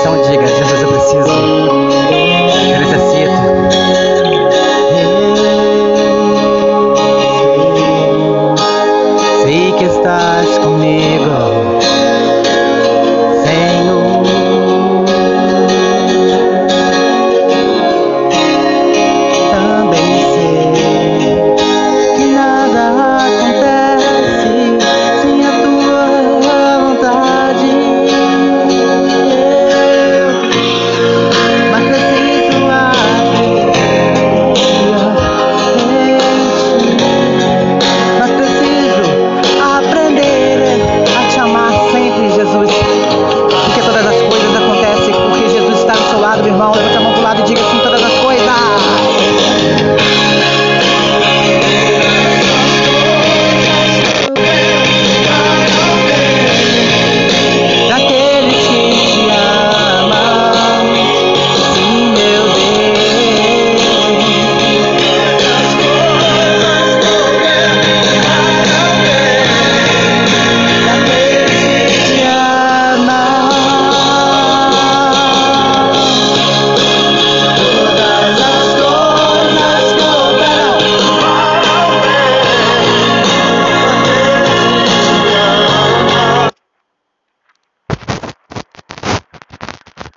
oração diga: Jesus, eu preciso.